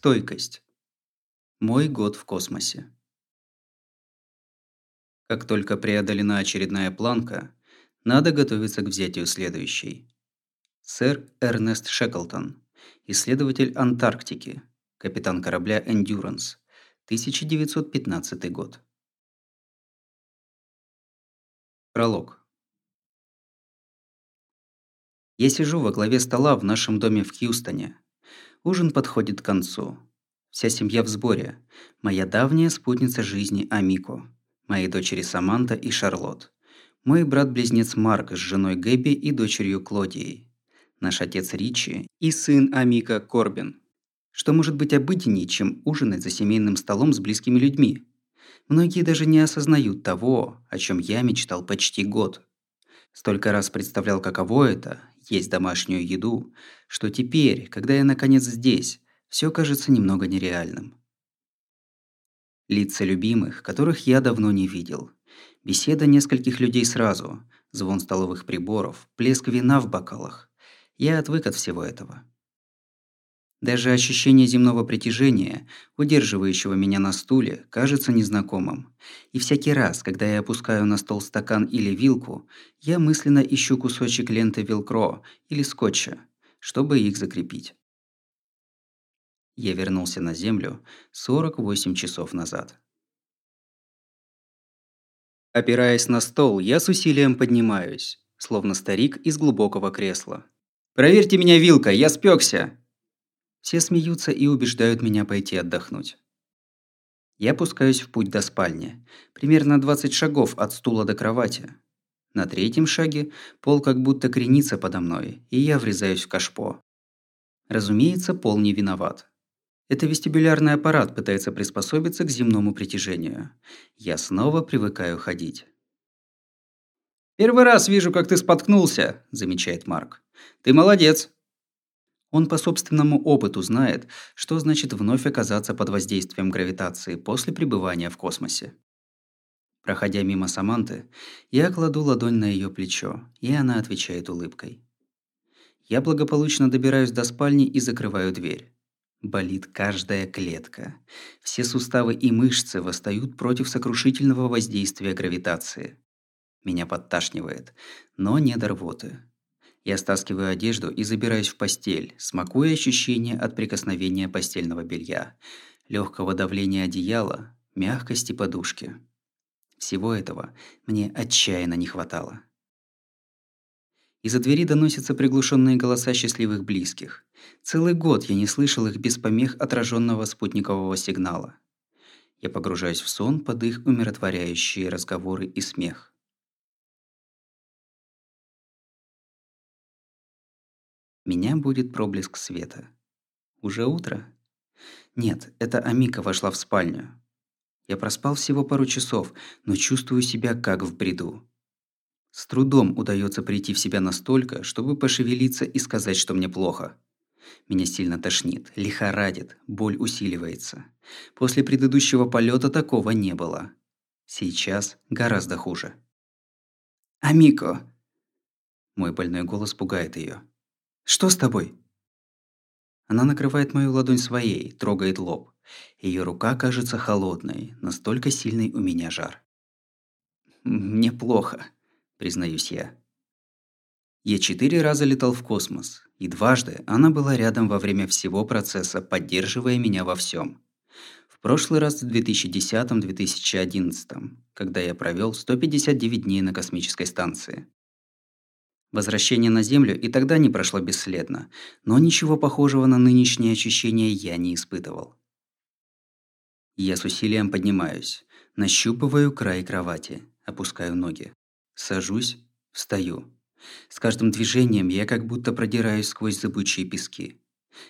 Стойкость. Мой год в космосе. Как только преодолена очередная планка, надо готовиться к взятию следующей. Сэр Эрнест Шеклтон, исследователь Антарктики, капитан корабля «Эндюранс», 1915 год. Пролог. Я сижу во главе стола в нашем доме в Хьюстоне. Ужин подходит к концу. Вся семья в сборе. Моя давняя спутница жизни Амико, мои дочери Саманта и Шарлотт, мой брат-близнец Марк с женой Гэби и дочерью Клодией, наш отец Ричи и сын Амика Корбин. Что может быть обыденнее, чем ужинать за семейным столом с близкими людьми? Многие даже не осознают того, о чем я мечтал почти год. Столько раз представлял, каково это – есть домашнюю еду, что теперь, когда я наконец здесь, все кажется немного нереальным. Лица любимых, которых я давно не видел. Беседа нескольких людей сразу, звон столовых приборов, плеск вина в бокалах. Я отвык от всего этого. Даже ощущение земного притяжения, удерживающего меня на стуле, кажется незнакомым. И всякий раз, когда я опускаю на стол стакан или вилку, я мысленно ищу кусочек ленты велкро или скотча, чтобы их закрепить. Я вернулся на Землю 48 часов назад. Опираясь на стол, я с усилием поднимаюсь, словно старик из глубокого кресла. «Проверьте меня вилкой, я спекся!» Все смеются и убеждают меня пойти отдохнуть. Я пускаюсь в путь до спальни, примерно 20 шагов от стула до кровати. На третьем шаге пол как будто кренится подо мной, и я врезаюсь в кашпо. Разумеется, пол не виноват. Это вестибулярный аппарат пытается приспособиться к земному притяжению. Я снова привыкаю ходить. «Первый раз вижу, как ты споткнулся», – замечает Марк. «Ты молодец». Он по собственному опыту знает, что значит вновь оказаться под воздействием гравитации после пребывания в космосе. Проходя мимо Саманты, я кладу ладонь на ее плечо, и она отвечает улыбкой. Я благополучно добираюсь до спальни и закрываю дверь. Болит каждая клетка. Все суставы и мышцы восстают против сокрушительного воздействия гравитации. Меня подташнивает, но не до рвоты. Я стаскиваю одежду и забираюсь в постель, смакуя ощущения от прикосновения постельного белья, легкого давления одеяла, мягкости подушки. Всего этого мне отчаянно не хватало. Из-за двери доносятся приглушенные голоса счастливых близких. Целый год я не слышал их без помех отраженного спутникового сигнала. Я погружаюсь в сон под их умиротворяющие разговоры и смех. Меня будет проблеск света. Уже утро? Нет, это Амика вошла в спальню. Я проспал всего пару часов, но чувствую себя как в бреду. С трудом удается прийти в себя настолько, чтобы пошевелиться и сказать, что мне плохо. Меня сильно тошнит, лихорадит, боль усиливается. После предыдущего полета такого не было. Сейчас гораздо хуже. «Амико!» Мой больной голос пугает ее. «Что с тобой?» Она накрывает мою ладонь своей, трогает лоб. Ее рука кажется холодной, настолько сильный у меня жар. «Мне плохо», признаюсь я. Я четыре раза летал в космос, и дважды она была рядом во время всего процесса, поддерживая меня во всем. В прошлый раз в 2010-2011, когда я провел 159 дней на космической станции. Возвращение на Землю и тогда не прошло бесследно, но ничего похожего на нынешние ощущения я не испытывал. Я с усилием поднимаюсь, нащупываю край кровати, опускаю ноги. Сажусь, встаю. С каждым движением я как будто продираюсь сквозь зыбучие пески.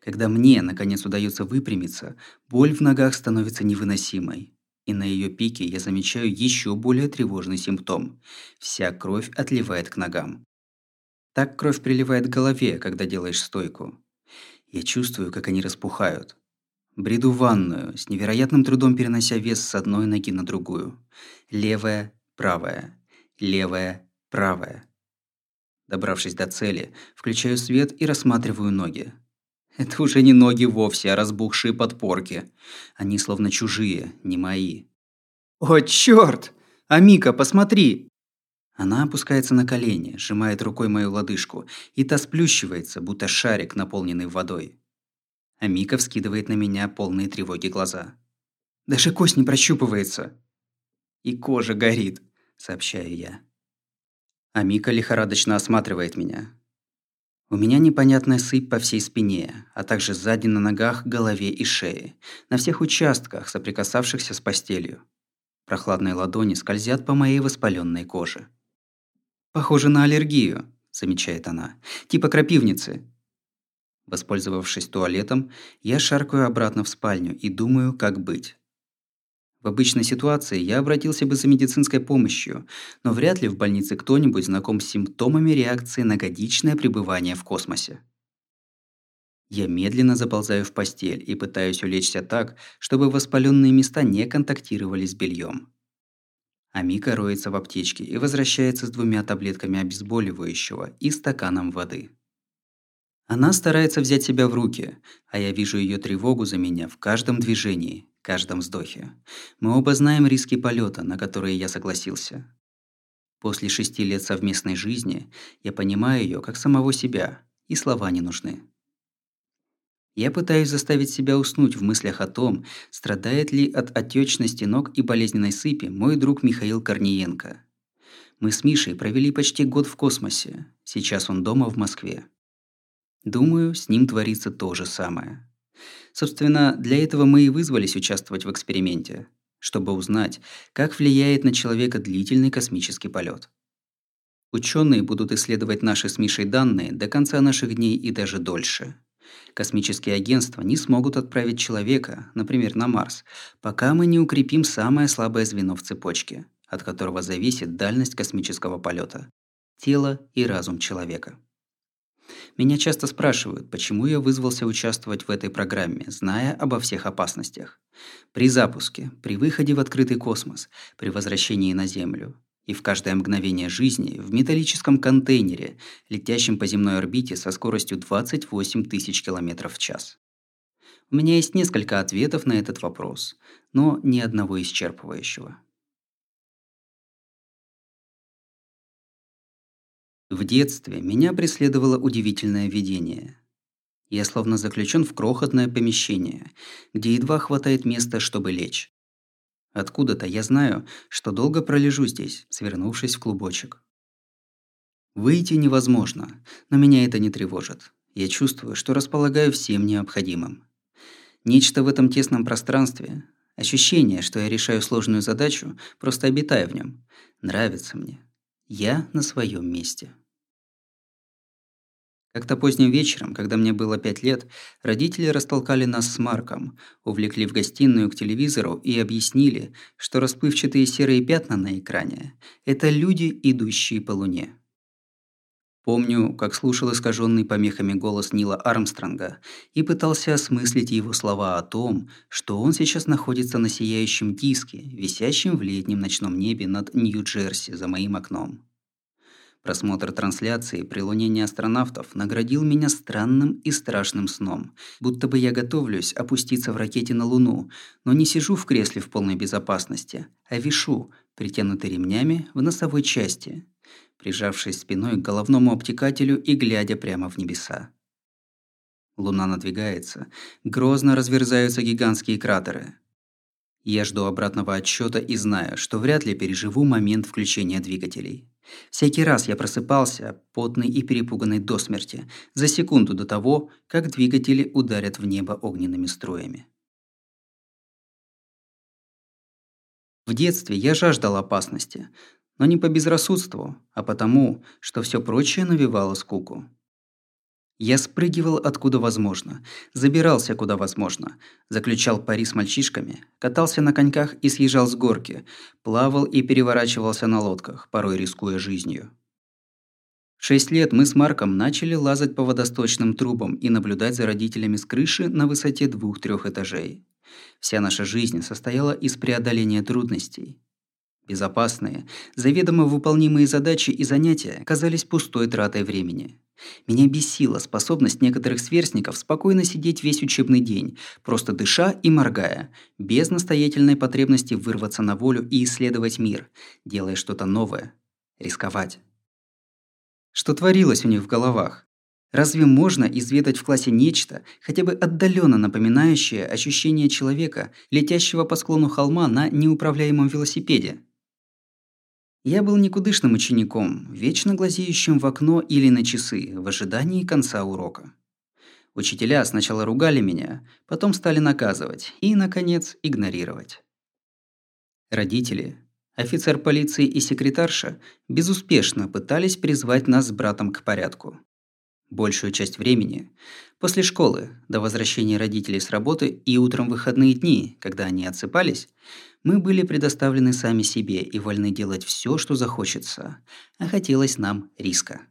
Когда мне, наконец, удается выпрямиться, боль в ногах становится невыносимой. И на ее пике я замечаю еще более тревожный симптом. Вся кровь отливает к ногам. Так кровь приливает к голове, когда делаешь стойку. Я чувствую, как они распухают. Бреду в ванную, с невероятным трудом перенося вес с одной ноги на другую. Левая, правая левая, правая. Добравшись до цели, включаю свет и рассматриваю ноги. Это уже не ноги вовсе, а разбухшие подпорки. Они словно чужие, не мои. «О, чёрт! Амика, посмотри!» Она опускается на колени, сжимает рукой мою лодыжку, и та сплющивается, будто шарик, наполненный водой. Амика вскидывает на меня полные тревоги глаза. «Даже кость не прощупывается!» «И кожа горит», — сообщаю я. Амика лихорадочно осматривает меня. У меня непонятная сыпь по всей спине, а также сзади на ногах, голове и шее, на всех участках, соприкасавшихся с постелью. Прохладные ладони скользят по моей воспаленной коже. «Похоже на аллергию», – замечает она. «Типа крапивницы». Воспользовавшись туалетом, я шаркаю обратно в спальню и думаю, как быть. В обычной ситуации я обратился бы за медицинской помощью, но вряд ли в больнице кто-нибудь знаком с симптомами реакции на годичное пребывание в космосе. Я медленно заползаю в постель и пытаюсь улечься так, чтобы воспаленные места не контактировали с бельем. Амика роется в аптечке и возвращается с двумя таблетками обезболивающего и стаканом воды. Она старается взять себя в руки, а я вижу ее тревогу за меня в каждом движении, каждом вздохе. Мы оба знаем риски полета, на которые я согласился. После шести лет совместной жизни я понимаю ее как самого себя, и слова не нужны. Я пытаюсь заставить себя уснуть в мыслях о том, страдает ли от отечности ног и болезненной сыпи мой друг Михаил Корниенко. Мы с Мишей провели почти год в космосе. Сейчас он дома в Москве. Думаю, с ним творится то же самое. Собственно, для этого мы и вызвались участвовать в эксперименте, чтобы узнать, как влияет на человека длительный космический полет. Ученые будут исследовать наши с Мишей данные до конца наших дней и даже дольше. Космические агентства не смогут отправить человека, например, на Марс, пока мы не укрепим самое слабое звено в цепочке, от которого зависит дальность космического полета – тело и разум человека. Меня часто спрашивают, почему я вызвался участвовать в этой программе, зная обо всех опасностях. При запуске, при выходе в открытый космос, при возвращении на Землю, и в каждое мгновение жизни в металлическом контейнере, летящем по земной орбите со скоростью 28 тысяч километров в час. У меня есть несколько ответов на этот вопрос, но ни одного исчерпывающего. В детстве меня преследовало удивительное видение. Я словно заключен в крохотное помещение, где едва хватает места, чтобы лечь. Откуда-то я знаю, что долго пролежу здесь, свернувшись в клубочек. Выйти невозможно, но меня это не тревожит. Я чувствую, что располагаю всем необходимым. Нечто в этом тесном пространстве, ощущение, что я решаю сложную задачу, просто обитая в нем, нравится мне. Я на своем месте. Как-то поздним вечером, когда мне было пять лет, родители растолкали нас с Марком, увлекли в гостиную к телевизору и объяснили, что расплывчатые серые пятна на экране – это люди, идущие по Луне. Помню, как слушал искаженный помехами голос Нила Армстронга и пытался осмыслить его слова о том, что он сейчас находится на сияющем диске, висящем в летнем ночном небе над Нью-Джерси за моим окном. Просмотр трансляции при лунении астронавтов наградил меня странным и страшным сном, будто бы я готовлюсь опуститься в ракете на Луну, но не сижу в кресле в полной безопасности, а вишу, притянутый ремнями в носовой части, прижавшись спиной к головному обтекателю и глядя прямо в небеса. Луна надвигается, грозно разверзаются гигантские кратеры. Я жду обратного отсчета и знаю, что вряд ли переживу момент включения двигателей. Всякий раз я просыпался, потный и перепуганный до смерти, за секунду до того, как двигатели ударят в небо огненными струями. В детстве я жаждал опасности, но не по безрассудству, а потому, что все прочее навевало скуку. Я спрыгивал откуда возможно, забирался куда возможно, заключал пари с мальчишками, катался на коньках и съезжал с горки, плавал и переворачивался на лодках, порой рискуя жизнью. Шесть лет мы с Марком начали лазать по водосточным трубам и наблюдать за родителями с крыши на высоте двух-трех этажей. Вся наша жизнь состояла из преодоления трудностей. Безопасные, заведомо выполнимые задачи и занятия казались пустой тратой времени – Меня бесила способность некоторых сверстников спокойно сидеть весь учебный день, просто дыша и моргая, без настоятельной потребности вырваться на волю и исследовать мир, делая что-то новое, рисковать. Что творилось у них в головах? Разве можно изведать в классе нечто, хотя бы отдаленно напоминающее ощущение человека, летящего по склону холма на неуправляемом велосипеде? Я был никудышным учеником, вечно глазеющим в окно или на часы, в ожидании конца урока. Учителя сначала ругали меня, потом стали наказывать и, наконец, игнорировать. Родители, офицер полиции и секретарша безуспешно пытались призвать нас с братом к порядку. Большую часть времени, после школы, до возвращения родителей с работы и утром выходные дни, когда они отсыпались, мы были предоставлены сами себе и вольны делать все, что захочется, а хотелось нам риска.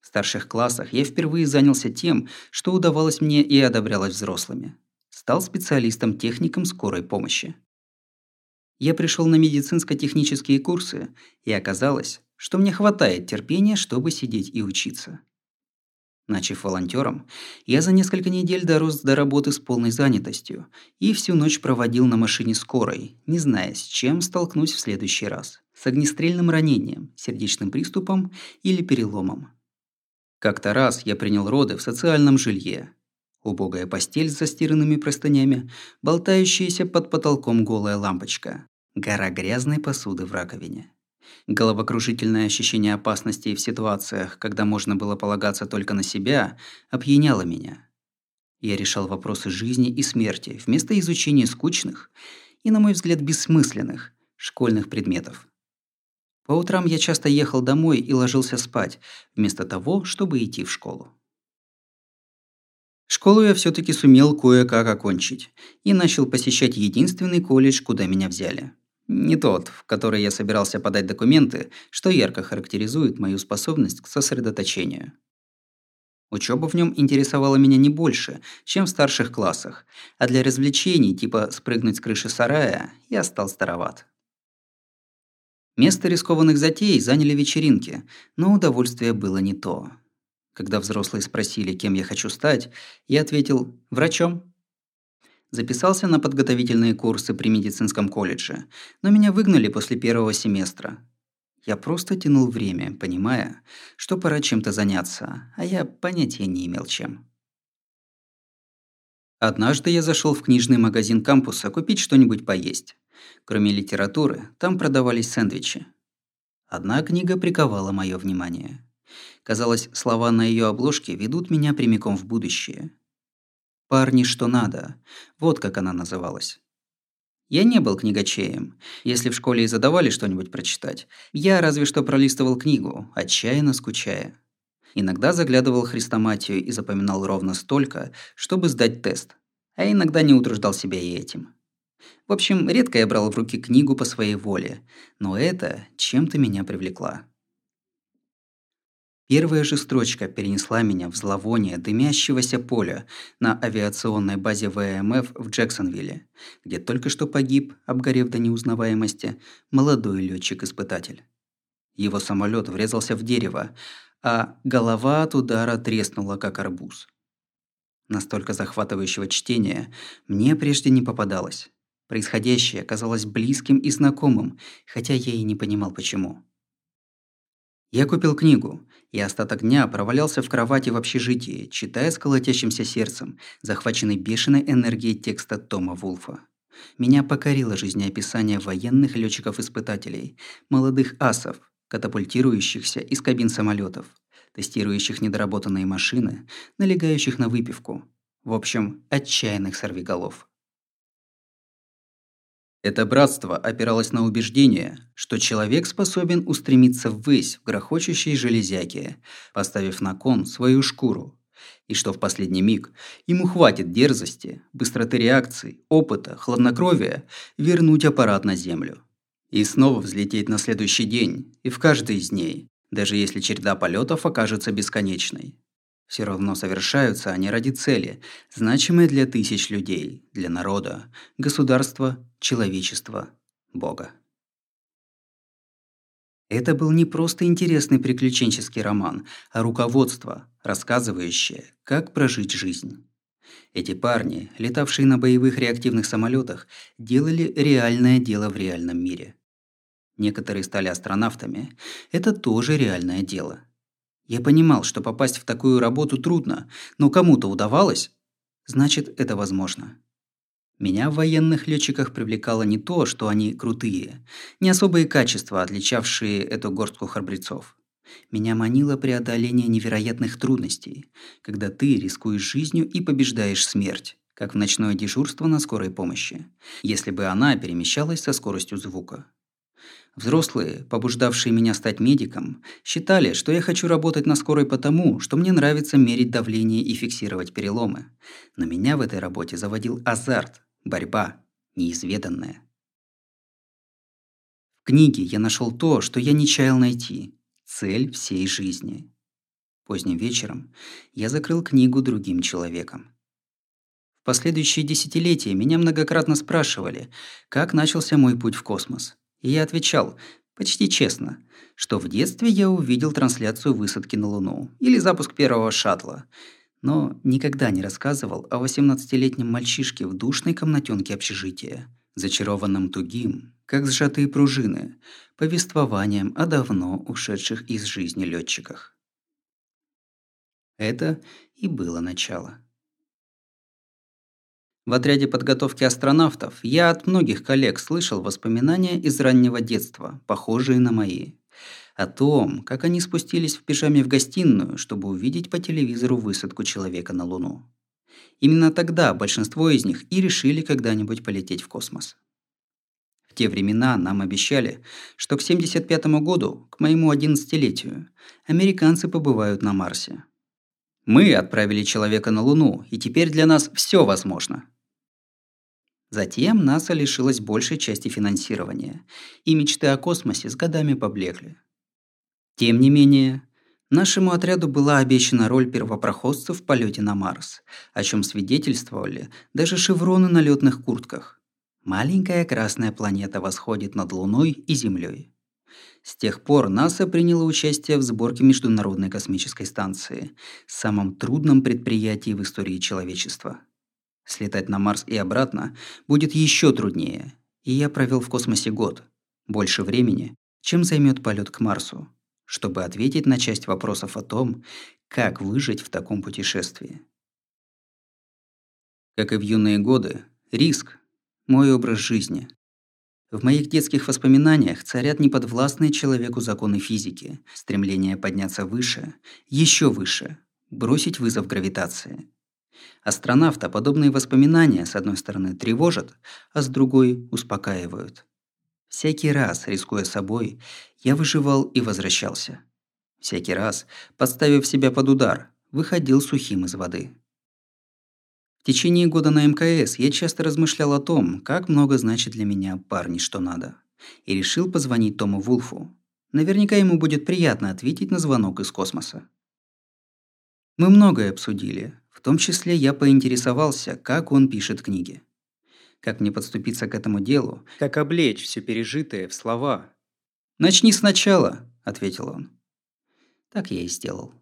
В старших классах я впервые занялся тем, что удавалось мне и одобрялось взрослыми. Стал специалистом-техником скорой помощи. Я пришел на медицинско-технические курсы, и оказалось, что мне хватает терпения, чтобы сидеть и учиться. Начав волонтером, я за несколько недель дорос до работы с полной занятостью и всю ночь проводил на машине скорой, не зная, с чем столкнусь в следующий раз. С огнестрельным ранением, сердечным приступом или переломом. Как-то раз я принял роды в социальном жилье. Убогая постель с застиранными простынями, болтающаяся под потолком голая лампочка, гора грязной посуды в раковине. Головокружительное ощущение опасности в ситуациях, когда можно было полагаться только на себя, опьяняло меня. Я решал вопросы жизни и смерти вместо изучения скучных и, на мой взгляд, бессмысленных школьных предметов. По утрам я часто ехал домой и ложился спать, вместо того, чтобы идти в школу. Школу я все таки сумел кое-как окончить и начал посещать единственный колледж, куда меня взяли – не тот, в который я собирался подать документы, что ярко характеризует мою способность к сосредоточению. Учеба в нем интересовала меня не больше, чем в старших классах, а для развлечений, типа спрыгнуть с крыши сарая, я стал староват. Место рискованных затей заняли вечеринки, но удовольствие было не то. Когда взрослые спросили, кем я хочу стать, я ответил «врачом». Записался на подготовительные курсы при медицинском колледже, но меня выгнали после первого семестра. Я просто тянул время, понимая, что пора чем-то заняться, а я понятия не имел чем. Однажды я зашел в книжный магазин кампуса купить что-нибудь поесть. Кроме литературы, там продавались сэндвичи. Одна книга приковала мое внимание. Казалось, слова на ее обложке ведут меня прямиком в будущее – «Парни, что надо». Вот как она называлась. Я не был книгачеем. Если в школе и задавали что-нибудь прочитать, я разве что пролистывал книгу, отчаянно скучая. Иногда заглядывал хрестоматию и запоминал ровно столько, чтобы сдать тест. А иногда не утруждал себя и этим. В общем, редко я брал в руки книгу по своей воле, но это чем-то меня привлекла. Первая же строчка перенесла меня в зловоние дымящегося поля на авиационной базе ВМФ в Джексонвилле, где только что погиб, обгорев до неузнаваемости, молодой летчик испытатель Его самолет врезался в дерево, а голова от удара треснула, как арбуз. Настолько захватывающего чтения мне прежде не попадалось. Происходящее казалось близким и знакомым, хотя я и не понимал почему. Я купил книгу, и остаток дня провалялся в кровати в общежитии, читая с колотящимся сердцем, захваченный бешеной энергией текста Тома Вулфа. Меня покорило жизнеописание военных летчиков-испытателей, молодых асов, катапультирующихся из кабин самолетов, тестирующих недоработанные машины, налегающих на выпивку. В общем, отчаянных сорвиголов. Это братство опиралось на убеждение, что человек способен устремиться ввысь в грохочущей железяке, поставив на кон свою шкуру, и что в последний миг ему хватит дерзости, быстроты реакций, опыта, хладнокровия вернуть аппарат на землю. И снова взлететь на следующий день, и в каждый из дней, даже если череда полетов окажется бесконечной. Все равно совершаются они ради цели, значимой для тысяч людей, для народа, государства, человечества, Бога. Это был не просто интересный приключенческий роман, а руководство, рассказывающее, как прожить жизнь. Эти парни, летавшие на боевых реактивных самолетах, делали реальное дело в реальном мире. Некоторые стали астронавтами. Это тоже реальное дело. Я понимал, что попасть в такую работу трудно, но кому-то удавалось, значит, это возможно. Меня в военных летчиках привлекало не то, что они крутые, не особые качества, отличавшие эту горстку храбрецов. Меня манило преодоление невероятных трудностей, когда ты рискуешь жизнью и побеждаешь смерть, как в ночное дежурство на скорой помощи, если бы она перемещалась со скоростью звука. Взрослые, побуждавшие меня стать медиком, считали, что я хочу работать на скорой потому, что мне нравится мерить давление и фиксировать переломы. Но меня в этой работе заводил азарт, борьба, неизведанная. В книге я нашел то, что я не чаял найти – цель всей жизни. Поздним вечером я закрыл книгу другим человеком. В последующие десятилетия меня многократно спрашивали, как начался мой путь в космос – и я отвечал, почти честно, что в детстве я увидел трансляцию высадки на Луну или запуск первого шаттла, но никогда не рассказывал о 18-летнем мальчишке в душной комнатенке общежития, зачарованном тугим, как сжатые пружины, повествованием о давно ушедших из жизни летчиках. Это и было начало. В отряде подготовки астронавтов я от многих коллег слышал воспоминания из раннего детства, похожие на мои. О том, как они спустились в пижаме в гостиную, чтобы увидеть по телевизору высадку человека на Луну. Именно тогда большинство из них и решили когда-нибудь полететь в космос. В те времена нам обещали, что к 75 году, к моему 11-летию, американцы побывают на Марсе. Мы отправили человека на Луну, и теперь для нас все возможно. Затем НАСА лишилась большей части финансирования, и мечты о космосе с годами поблекли. Тем не менее, нашему отряду была обещана роль первопроходцев в полете на Марс, о чем свидетельствовали даже шевроны на летных куртках. Маленькая красная планета восходит над Луной и Землей. С тех пор НАСА приняло участие в сборке Международной космической станции, самом трудном предприятии в истории человечества – Слетать на Марс и обратно будет еще труднее, и я провел в космосе год, больше времени, чем займет полет к Марсу, чтобы ответить на часть вопросов о том, как выжить в таком путешествии. Как и в юные годы, риск – мой образ жизни. В моих детских воспоминаниях царят неподвластные человеку законы физики, стремление подняться выше, еще выше, бросить вызов гравитации – Астронавта подобные воспоминания, с одной стороны, тревожат, а с другой – успокаивают. Всякий раз, рискуя собой, я выживал и возвращался. Всякий раз, подставив себя под удар, выходил сухим из воды. В течение года на МКС я часто размышлял о том, как много значит для меня парни что надо. И решил позвонить Тому Вулфу. Наверняка ему будет приятно ответить на звонок из космоса. Мы многое обсудили, том числе я поинтересовался, как он пишет книги. Как мне подступиться к этому делу, как облечь все пережитое в слова. «Начни сначала», – ответил он. Так я и сделал.